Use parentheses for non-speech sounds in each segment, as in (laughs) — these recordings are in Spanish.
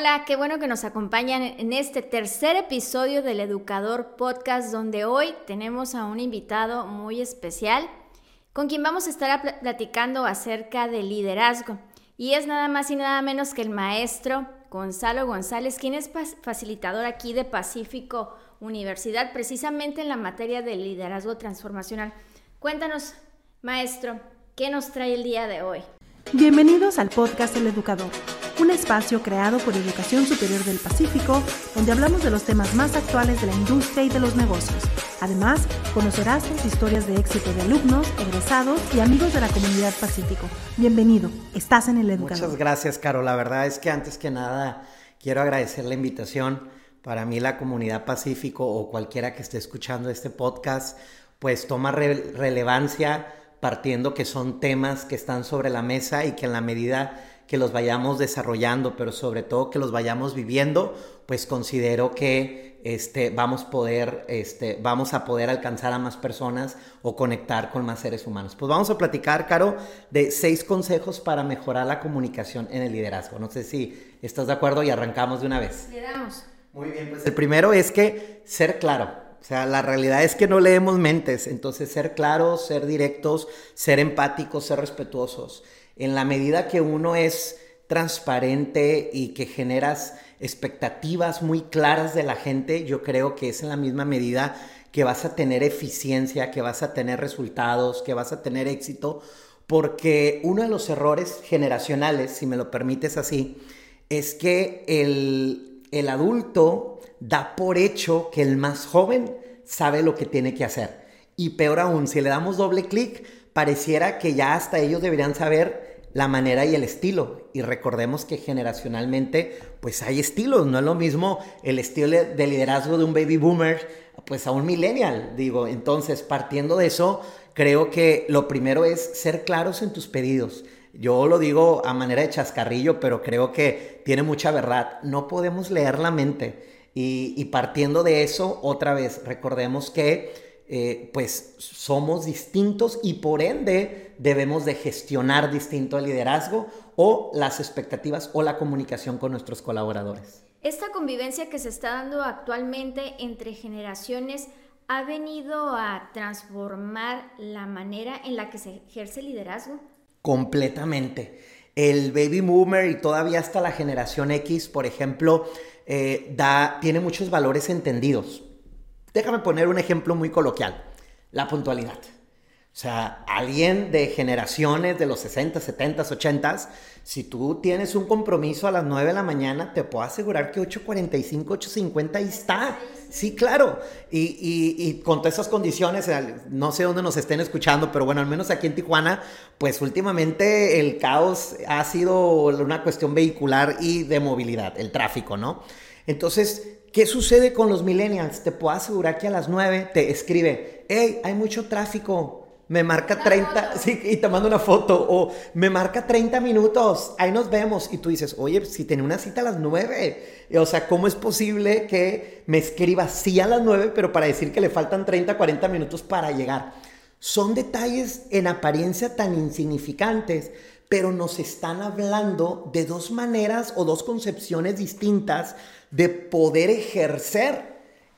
Hola, qué bueno que nos acompañan en este tercer episodio del Educador Podcast, donde hoy tenemos a un invitado muy especial con quien vamos a estar platicando acerca del liderazgo. Y es nada más y nada menos que el maestro Gonzalo González, quien es facilitador aquí de Pacífico Universidad, precisamente en la materia del liderazgo transformacional. Cuéntanos, maestro, ¿qué nos trae el día de hoy? Bienvenidos al podcast El Educador un espacio creado por Educación Superior del Pacífico, donde hablamos de los temas más actuales de la industria y de los negocios. Además, conocerás las historias de éxito de alumnos, egresados y amigos de la comunidad Pacífico. Bienvenido, estás en el Educador. Muchas gracias, Caro. La verdad es que antes que nada quiero agradecer la invitación. Para mí la comunidad Pacífico o cualquiera que esté escuchando este podcast, pues toma relevancia partiendo que son temas que están sobre la mesa y que en la medida que los vayamos desarrollando, pero sobre todo que los vayamos viviendo, pues considero que este, vamos, poder, este, vamos a poder alcanzar a más personas o conectar con más seres humanos. Pues vamos a platicar, Caro, de seis consejos para mejorar la comunicación en el liderazgo. No sé si estás de acuerdo y arrancamos de una vez. Le damos. Muy bien, pues el primero es que ser claro. O sea, la realidad es que no leemos mentes, entonces ser claros, ser directos, ser empáticos, ser respetuosos en la medida que uno es transparente y que generas expectativas muy claras de la gente, yo creo que es en la misma medida que vas a tener eficiencia, que vas a tener resultados, que vas a tener éxito, porque uno de los errores generacionales, si me lo permites así, es que el, el adulto da por hecho que el más joven sabe lo que tiene que hacer. Y peor aún, si le damos doble clic, pareciera que ya hasta ellos deberían saber la manera y el estilo. Y recordemos que generacionalmente, pues hay estilos, no es lo mismo el estilo de liderazgo de un baby boomer, pues a un millennial, digo. Entonces, partiendo de eso, creo que lo primero es ser claros en tus pedidos. Yo lo digo a manera de chascarrillo, pero creo que tiene mucha verdad. No podemos leer la mente. Y, y partiendo de eso, otra vez, recordemos que eh, pues somos distintos y por ende debemos de gestionar distinto el liderazgo o las expectativas o la comunicación con nuestros colaboradores. Esta convivencia que se está dando actualmente entre generaciones ha venido a transformar la manera en la que se ejerce el liderazgo. Completamente. El baby boomer y todavía hasta la generación X, por ejemplo, eh, da, tiene muchos valores entendidos Déjame poner un ejemplo muy coloquial, la puntualidad. O sea, alguien de generaciones de los 60, 70, 80, si tú tienes un compromiso a las 9 de la mañana, te puedo asegurar que 8.45, 8.50 ahí está. Sí, claro. Y, y, con todas esas condiciones, no sé dónde nos estén escuchando, pero bueno, al menos aquí en Tijuana, pues últimamente el caos ha sido una cuestión vehicular y de movilidad, el tráfico, ¿no? Entonces, ¿Qué sucede con los millennials? Te puedo asegurar que a las 9 te escribe, hey, hay mucho tráfico, me marca 30, (laughs) sí, y te mando una foto, o me marca 30 minutos, ahí nos vemos. Y tú dices, oye, si tenía una cita a las 9, o sea, ¿cómo es posible que me escriba sí a las 9, pero para decir que le faltan 30, 40 minutos para llegar? Son detalles en apariencia tan insignificantes, pero nos están hablando de dos maneras o dos concepciones distintas de poder ejercer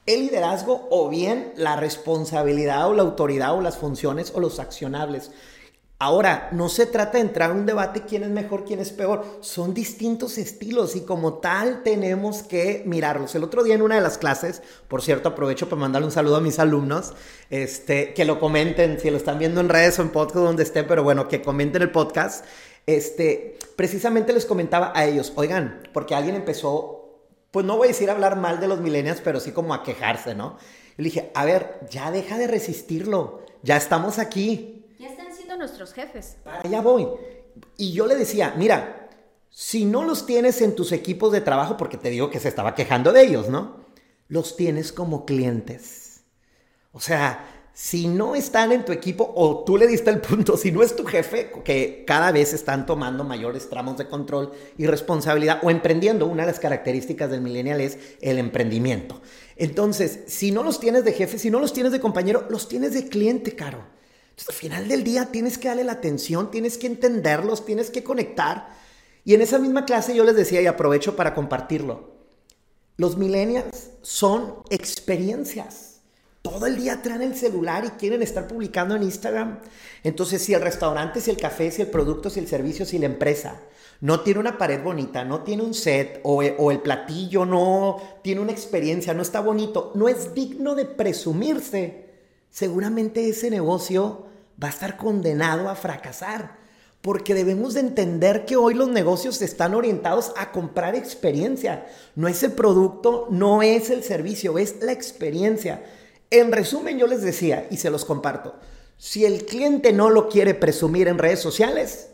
el liderazgo o bien la responsabilidad o la autoridad o las funciones o los accionables. Ahora, no se trata de entrar en un debate quién es mejor, quién es peor. Son distintos estilos y como tal tenemos que mirarlos. El otro día en una de las clases, por cierto, aprovecho para mandarle un saludo a mis alumnos, este, que lo comenten, si lo están viendo en redes o en podcast donde esté, pero bueno, que comenten el podcast. Este, precisamente les comentaba a ellos, oigan, porque alguien empezó pues no voy a decir hablar mal de los millennials, pero sí como a quejarse, ¿no? Y le dije, a ver, ya deja de resistirlo, ya estamos aquí. Ya están siendo nuestros jefes. Para allá voy. Y yo le decía, mira, si no los tienes en tus equipos de trabajo, porque te digo que se estaba quejando de ellos, ¿no? Los tienes como clientes. O sea, si no están en tu equipo o tú le diste el punto, (laughs) si no es tu jefe, que cada vez están tomando mayores tramos de control y responsabilidad o emprendiendo, una de las características del millennial es el emprendimiento. Entonces, si no los tienes de jefe, si no los tienes de compañero, los tienes de cliente, caro. Entonces, al final del día tienes que darle la atención, tienes que entenderlos, tienes que conectar. Y en esa misma clase yo les decía, y aprovecho para compartirlo, los millennials son experiencias. Todo el día traen el celular y quieren estar publicando en Instagram. Entonces, si el restaurante, si el café, si el producto, si el servicio, si la empresa no tiene una pared bonita, no tiene un set o, o el platillo no tiene una experiencia, no está bonito, no es digno de presumirse, seguramente ese negocio va a estar condenado a fracasar. Porque debemos de entender que hoy los negocios están orientados a comprar experiencia. No es el producto, no es el servicio, es la experiencia. En resumen, yo les decía, y se los comparto, si el cliente no lo quiere presumir en redes sociales,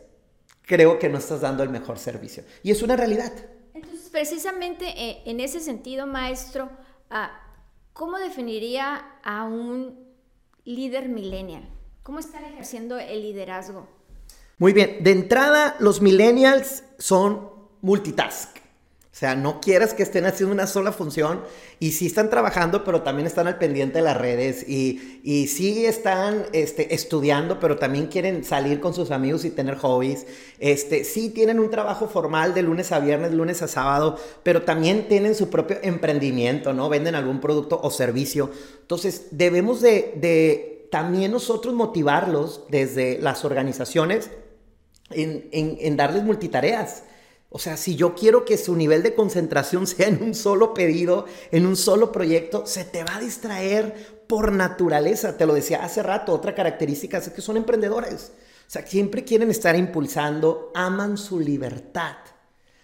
creo que no estás dando el mejor servicio. Y es una realidad. Entonces, precisamente eh, en ese sentido, maestro, ah, ¿cómo definiría a un líder millennial? ¿Cómo están ejerciendo el liderazgo? Muy bien, de entrada los millennials son multitask. O sea, no quieras que estén haciendo una sola función y sí están trabajando, pero también están al pendiente de las redes y, y sí están este, estudiando, pero también quieren salir con sus amigos y tener hobbies. Este, sí tienen un trabajo formal de lunes a viernes, lunes a sábado, pero también tienen su propio emprendimiento, ¿no? Venden algún producto o servicio. Entonces, debemos de, de también nosotros motivarlos desde las organizaciones en, darles multitareas. O sea, si yo quiero que su nivel de concentración (laughs) sea en un solo pedido, en un solo proyecto, se te va a distraer por naturaleza. Te lo decía hace rato, otra característica es que son emprendedores. O sea, siempre quieren estar impulsando, aman su libertad.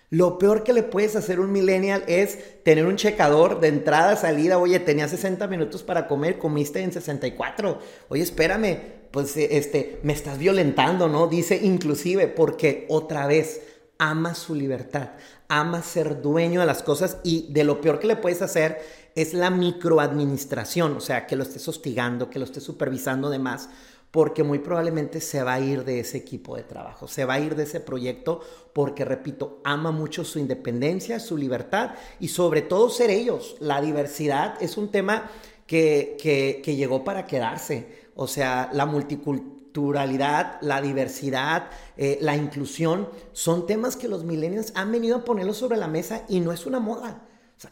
Lo peor que le puedes hacer a un millennial es tener un checador de entrada, salida. Oye, tenía 60 minutos para comer, comiste en 64. Oye, espérame, pues este, me estás violentando, ¿no? Dice inclusive porque otra vez ama su libertad, ama ser dueño de las cosas y de lo peor que le puedes hacer es la microadministración, o sea, que lo estés hostigando, que lo estés supervisando de más, porque muy probablemente se va a ir de ese equipo de trabajo, se va a ir de ese proyecto porque, repito, ama mucho su independencia, su libertad y sobre todo ser ellos. La diversidad es un tema que, que llegó para quedarse. O sea, la multiculturalidad, la diversidad, eh, la inclusión, son temas que los millennials han venido a ponerlos sobre la mesa y no es una moda.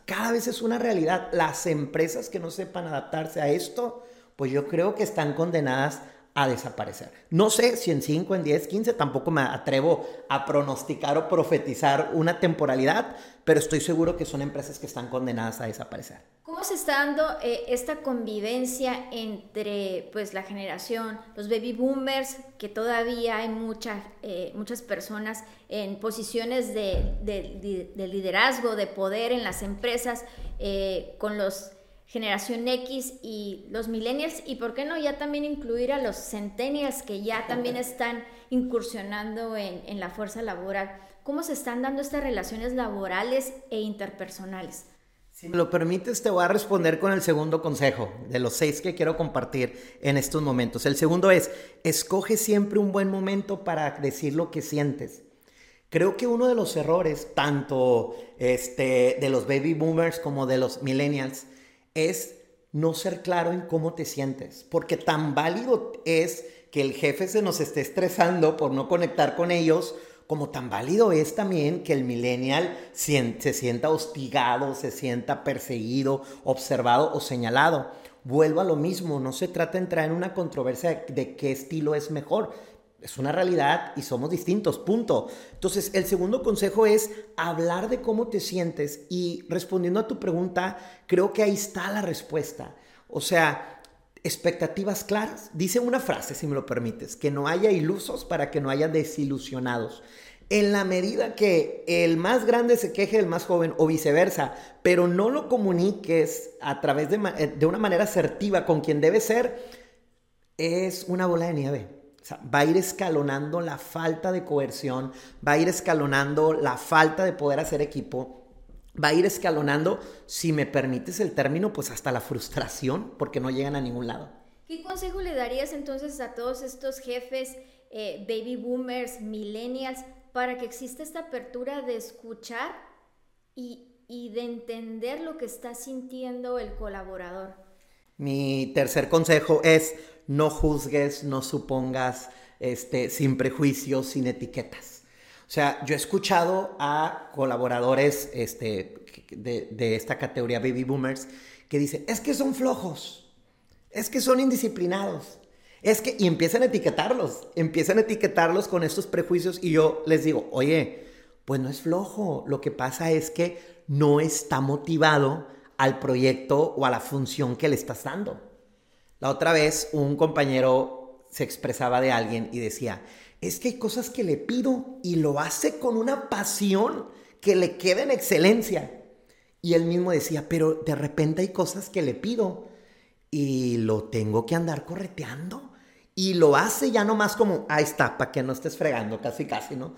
Cada vez es una realidad. Las empresas que no sepan adaptarse a esto, pues yo creo que están condenadas a desaparecer. No sé si en 5, en 10, 15, tampoco me atrevo a pronosticar o profetizar una temporalidad, pero estoy seguro que son empresas que están condenadas a desaparecer. ¿Cómo se está dando eh, esta convivencia entre pues, la generación, los baby boomers, que todavía hay mucha, eh, muchas personas en posiciones de, de, liderazgo, de poder en las empresas, eh, con los generación X y los millennials y por qué no ya también incluir a los centennials que ya también están incursionando en, la fuerza laboral. ¿Cómo se están dando estas relaciones laborales e interpersonales? Si me lo permites, te voy a responder con el segundo consejo de los seis que quiero compartir en estos momentos. El segundo es, escoge siempre un buen momento para decir lo que sientes. Creo que uno de los errores, tanto este, de los baby boomers como de los millennials, es no ser claro en cómo te sientes, porque tan válido es que el jefe se nos esté estresando por no conectar con ellos, como tan válido es también que el millennial se sienta hostigado, se sienta perseguido, observado o señalado. Vuelvo a lo mismo, no se trata de entrar en una controversia de qué estilo es mejor, es una realidad y somos distintos, punto. Entonces, el segundo consejo es hablar de cómo te sientes y respondiendo a tu pregunta, creo que ahí está la respuesta. O sea, expectativas claras. Dice una frase, si me lo permites, que no haya ilusos para que no haya desilusionados. En la medida que el más grande se queje del más joven o viceversa, pero no lo comuniques a través de, de una manera asertiva con quien debe ser, es una bola de nieve va a ir escalonando la falta de coerción, va a ir escalonando la falta de poder hacer equipo, va a ir escalonando, si me permites el término, pues hasta la frustración, porque no llegan a ningún lado. ¿Qué consejo le darías entonces a todos estos jefes, eh, baby boomers, millennials, para que exista esta apertura de escuchar y, y de entender lo que está sintiendo el colaborador? Mi tercer consejo es no juzgues, no supongas, este, sin prejuicios, sin etiquetas. O sea, yo he escuchado a colaboradores este, de, de esta categoría baby boomers que dicen, es que son flojos, es que son indisciplinados, es que, y empiezan a etiquetarlos, empiezan a etiquetarlos con estos prejuicios y yo les digo, oye, pues no es flojo, lo que pasa es que no está motivado al proyecto o a la función que le estás dando. La otra vez un compañero se expresaba de alguien y decía, es que hay cosas que le pido y lo hace con una pasión que le queda en excelencia. Y él mismo decía, pero de repente hay cosas que le pido y lo tengo que andar correteando y lo hace ya nomás como, ahí está, para que no estés fregando, casi, casi, ¿no?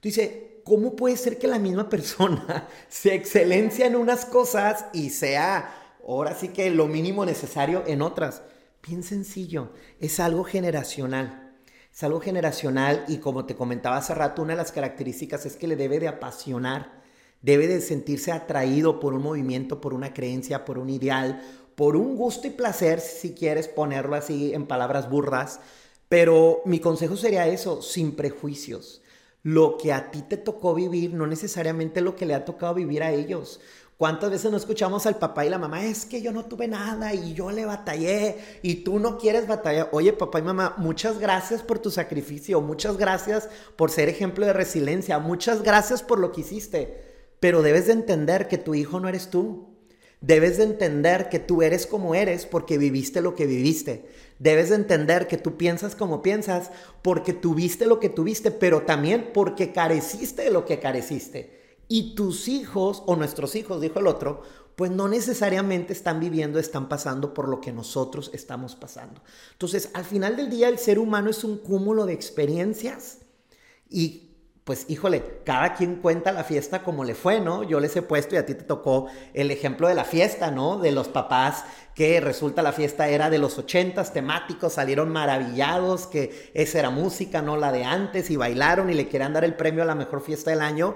Tú dices, ¿cómo puede ser que la misma persona (laughs) se excelencia en unas cosas y sea ahora sí que lo mínimo necesario en otras? Bien sencillo, es algo generacional. Es algo generacional y como te comentaba hace rato, una de las características es que le debe de apasionar, debe de sentirse atraído por un movimiento, por una creencia, por un ideal, por un gusto y placer, si quieres ponerlo así en palabras burras, pero mi consejo sería eso, sin prejuicios. Lo que a ti te tocó vivir, no necesariamente lo que le ha tocado vivir a ellos. ¿Cuántas veces no escuchamos al papá y la mamá? Es que yo no tuve nada y yo le batallé y tú no quieres batallar. Oye, papá y mamá, muchas gracias por tu sacrificio, muchas gracias por ser ejemplo de resiliencia, muchas gracias por lo que hiciste. Pero debes de entender que tu hijo no eres tú. Debes de entender que tú eres como eres porque viviste lo que viviste. Debes de entender que tú piensas como piensas porque tuviste lo que tuviste, pero también porque careciste de lo que careciste. Y tus hijos, o nuestros hijos, dijo el otro, pues no necesariamente están viviendo, están pasando por lo que nosotros estamos pasando. Entonces, al final del día, el ser humano es un cúmulo de experiencias y pues híjole, cada quien cuenta la fiesta como le fue, ¿no? Yo les he puesto y a ti te tocó el ejemplo de la fiesta, ¿no? De los papás que resulta la fiesta era de los ochentas, temáticos, salieron maravillados, que esa era música, no la de antes, y bailaron y le querían dar el premio a la mejor fiesta del año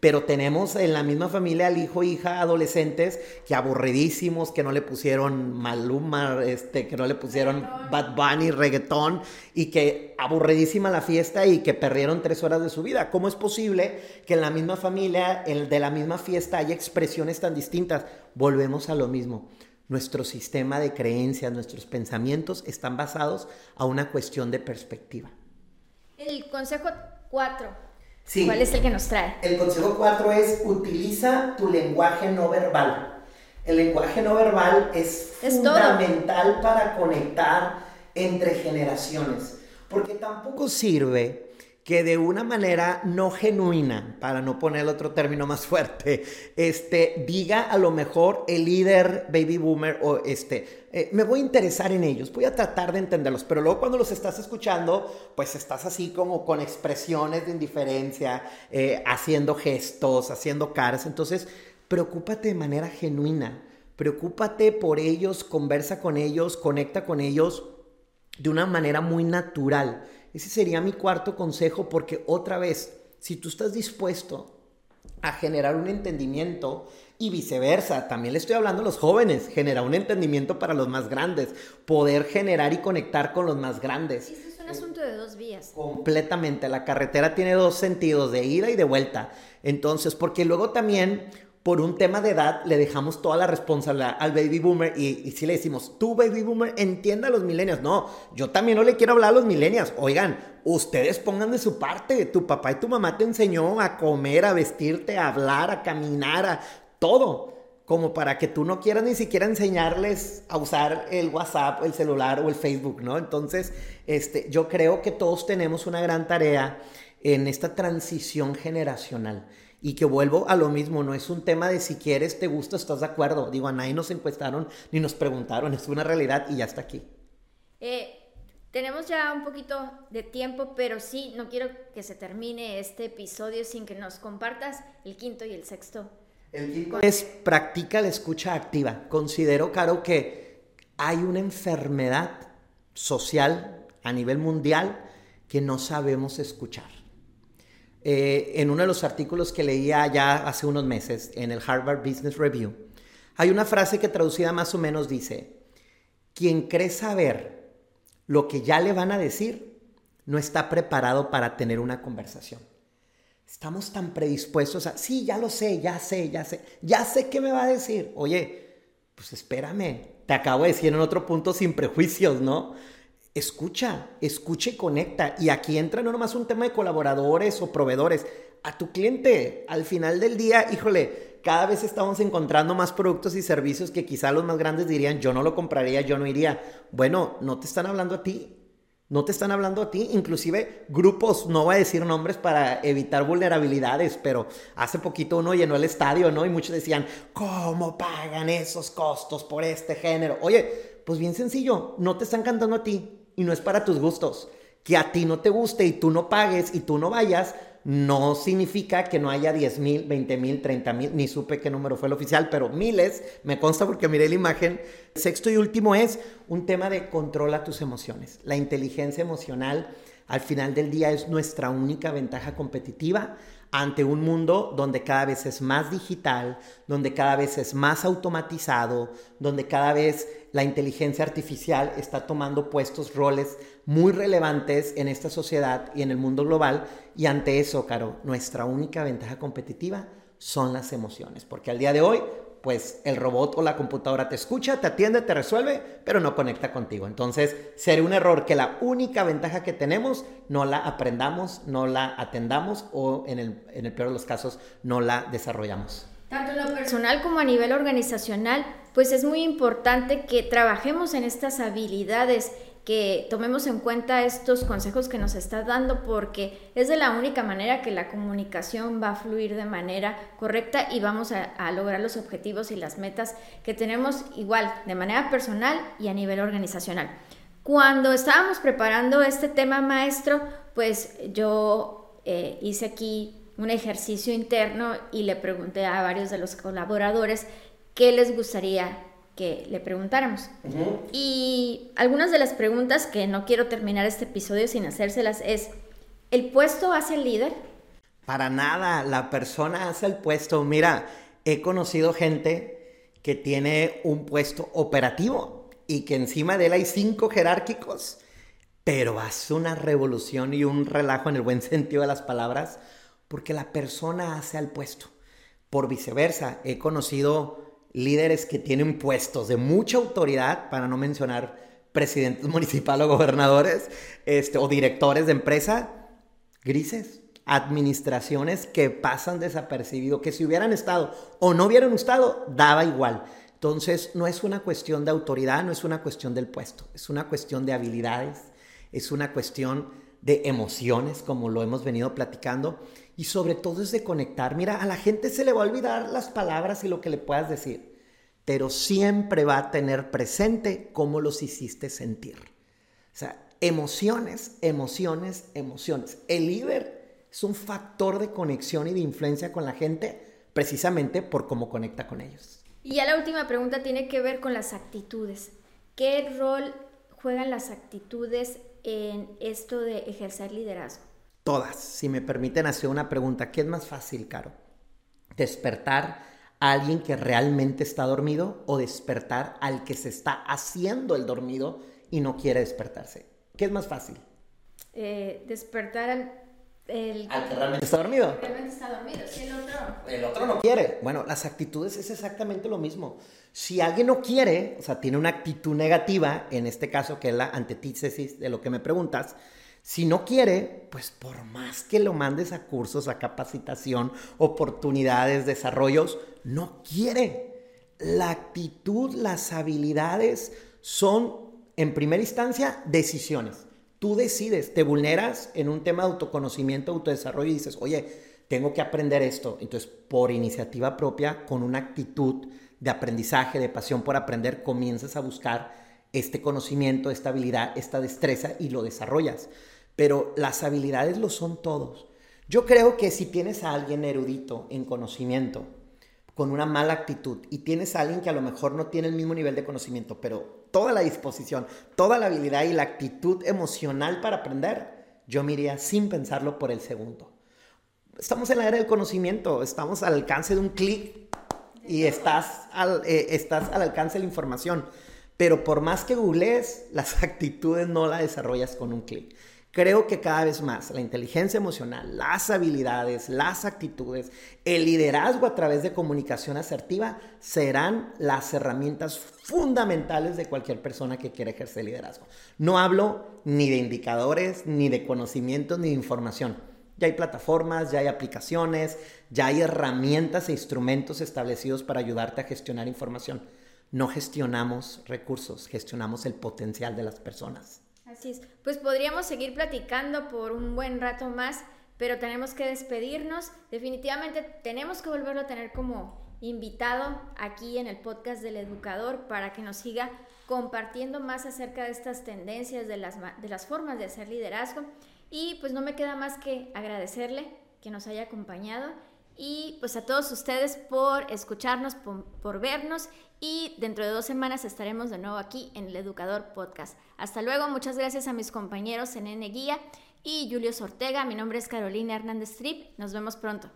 pero tenemos en la misma familia al hijo, hija, adolescentes que aburridísimos, que no le pusieron Maluma, este, que no le pusieron Bad Bunny, reggaetón, y que aburridísima la fiesta y que perdieron tres horas de su vida. ¿Cómo es posible que en la misma familia, el de la misma fiesta, haya expresiones tan distintas? Volvemos a lo mismo. Nuestro sistema de creencias, nuestros pensamientos están basados a una cuestión de perspectiva. El consejo 4 ¿Cuál es el que nos trae? El consejo 4 es utiliza tu lenguaje no verbal. El lenguaje no verbal es, fundamental para conectar entre generaciones, porque tampoco sirve que de una manera no genuina, para no poner otro término más fuerte, este, diga a lo mejor el líder baby boomer o este, eh, me voy a interesar en ellos, voy a tratar de entenderlos, pero luego cuando los estás escuchando, pues estás así como con expresiones de indiferencia, eh, haciendo gestos, haciendo caras, entonces preocúpate de manera genuina, preocúpate por ellos, conversa con ellos, conecta con ellos de una manera muy natural ese sería mi cuarto consejo porque otra vez, si tú estás dispuesto a generar un entendimiento y viceversa, también le estoy hablando a los jóvenes, generar un entendimiento para los más grandes, poder generar y conectar con los más grandes. es un asunto de dos vías. Completamente, la carretera tiene dos sentidos, de ida y de vuelta. Entonces, porque luego también por un tema de edad le dejamos toda la responsabilidad al baby boomer y, si le decimos, tú baby boomer entienda a los millennials. No, yo también no le quiero hablar a los millennials. Oigan, ustedes pongan de su parte. Tu papá y tu mamá te enseñó a comer, a vestirte, a hablar, a caminar, a todo. Como para que tú no quieras ni siquiera enseñarles a usar el WhatsApp, el celular o el Facebook, ¿no? Entonces, este, yo creo que todos tenemos una gran tarea en esta transición generacional y que vuelvo a lo mismo, no es un tema de si quieres, te gusta, estás de acuerdo. Digo, a nadie nos encuestaron ni nos preguntaron, es una realidad y ya está aquí. Eh, tenemos ya un poquito de tiempo, pero sí, no quiero que se termine este episodio sin que nos compartas el quinto y el sexto. El quinto es practica la escucha activa. Considero, Caro, que hay una enfermedad social a nivel mundial que no sabemos escuchar. Eh, en uno de los artículos que leía ya hace unos meses en el Harvard Business Review, hay una frase que traducida más o menos dice, quien cree saber lo que ya le van a decir, no está preparado para tener una conversación. estamos tan predispuestos a, sí, ya lo sé, ya sé, ya sé, ya sé qué me va a decir. Oye, pues espérame, te acabo de decir en otro punto sin prejuicios, ¿no? Escucha, escucha y conecta. Y aquí entra no nomás un tema de colaboradores o proveedores, a tu cliente. Al final del día, híjole, cada vez estamos encontrando más productos y servicios que quizá los más grandes dirían, yo no lo compraría, yo no iría. Bueno, no te están hablando a ti, no te están hablando a ti, inclusive grupos, no voy a decir nombres para evitar vulnerabilidades, pero hace poquito uno llenó el estadio, ¿no? Y muchos decían, ¿cómo pagan esos costos por este género? Oye, pues bien sencillo, no te están cantando a ti y no es para tus gustos. Que a ti no te guste y tú no pagues y tú no vayas, no significa que no haya 10 mil, 20 mil, 30 mil, ni supe qué número fue el oficial, pero miles, me consta porque miré la imagen. Sexto y último es un tema de controla tus emociones. La inteligencia emocional al final del día es nuestra única ventaja competitiva ante un mundo donde cada vez es más digital, donde cada vez es más automatizado, donde cada vez la inteligencia artificial está tomando puestos, roles muy relevantes en esta sociedad y en el mundo global. Y ante eso, Caro, nuestra única ventaja competitiva son las emociones, porque al día de hoy pues el robot o la computadora te escucha, te atiende, te resuelve, pero no conecta contigo. Entonces, sería un error que la única ventaja que tenemos no la aprendamos, no la atendamos o en el, en el peor de los casos no la desarrollamos. Tanto en lo personal como a nivel organizacional, pues es muy importante que trabajemos en estas habilidades que tomemos en cuenta estos consejos que nos está dando porque es de la única manera que la comunicación va a fluir de manera correcta y vamos a, lograr los objetivos y las metas que tenemos igual de manera personal y a nivel organizacional. Cuando estábamos preparando este tema maestro, pues yo eh, hice aquí un ejercicio interno y le pregunté a varios de los colaboradores qué les gustaría que le preguntáramos. Y algunas de las preguntas que no quiero terminar este episodio sin hacérselas es, ¿el puesto hace el líder? Para nada, la persona hace el puesto. Mira, he conocido gente que tiene un puesto operativo y que encima de él hay cinco jerárquicos, pero hace una revolución y un relajo en el buen (laughs) sentido de las palabras porque la persona hace al puesto. Por viceversa, he conocido líderes que tienen puestos de mucha autoridad, para no mencionar presidentes (laughs) municipales o gobernadores, este, o directores de empresa, grises, administraciones que pasan desapercibido, que si hubieran estado o no hubieran estado, daba igual. Entonces, no es una cuestión de autoridad, no es una cuestión del puesto, es una cuestión de habilidades, es una cuestión de emociones, como lo hemos venido platicando, y sobre todo es de conectar. Mira, a la gente se le va a olvidar las palabras y lo que le puedas decir, pero siempre va a tener presente cómo los hiciste sentir. O sea, emociones, emociones, emociones. El líder es un factor de conexión y de influencia con la gente precisamente por cómo conecta con ellos. Y ya la última pregunta tiene que ver con las actitudes. ¿Qué rol juegan las actitudes en esto de ejercer liderazgo? Todas. Si me permiten hacer una pregunta, ¿qué es más fácil, Caro? ¿Despertar a alguien que realmente está dormido o despertar al que se está haciendo el dormido y no quiere despertarse? ¿Qué es más fácil? Eh, despertar al, el... al que realmente está dormido. Realmente está dormido, si el otro... El otro no quiere. Bueno, las actitudes es exactamente lo mismo. Si alguien no quiere, o sea, tiene una actitud negativa, en este caso que es la antítesis de lo que me preguntas, si no quiere, pues por más que lo mandes a cursos, a capacitación, oportunidades, desarrollos, no quiere. La actitud, las habilidades son, en primera instancia, decisiones. Tú decides, te vulneras en un tema de autoconocimiento, autodesarrollo y dices, oye, tengo que aprender esto. Entonces, por iniciativa propia, con una actitud de aprendizaje, de pasión por aprender, comienzas a buscar este conocimiento, esta habilidad, esta destreza y lo desarrollas pero las habilidades lo son todos. Yo creo que si tienes a alguien erudito en conocimiento, con una mala actitud, y tienes a alguien que a lo mejor no tiene el mismo nivel de conocimiento, pero toda la disposición, toda la habilidad y la actitud emocional para aprender, yo me iría sin pensarlo por el segundo. Estamos en la era del conocimiento, estamos al alcance de un clic y estás al, eh, estás al alcance de la información. Pero por más que googlees, las (laughs) actitudes no las desarrollas con un clic. Creo que cada vez más la inteligencia emocional, las habilidades, las actitudes, el liderazgo a través de comunicación asertiva serán las herramientas fundamentales de cualquier persona que quiera ejercer liderazgo. No hablo ni de indicadores, ni de conocimientos, ni de información. Ya hay plataformas, ya hay aplicaciones, ya hay herramientas e instrumentos establecidos para ayudarte a gestionar información. No gestionamos recursos, gestionamos el potencial de las personas. Pues podríamos seguir platicando por un buen rato más, pero tenemos que despedirnos. Definitivamente tenemos que volverlo a tener como invitado aquí en el podcast del educador para que nos siga compartiendo más acerca de estas tendencias, de las, de las formas de hacer liderazgo. Y pues no me queda más que agradecerle que nos haya acompañado y pues a todos ustedes por escucharnos, por, vernos y dentro de dos semanas estaremos de nuevo aquí en el Educador Podcast. Hasta luego, muchas gracias a mis compañeros en N Guía y Julio Ortega. Mi nombre es Carolina Hernández Trip. Nos vemos pronto.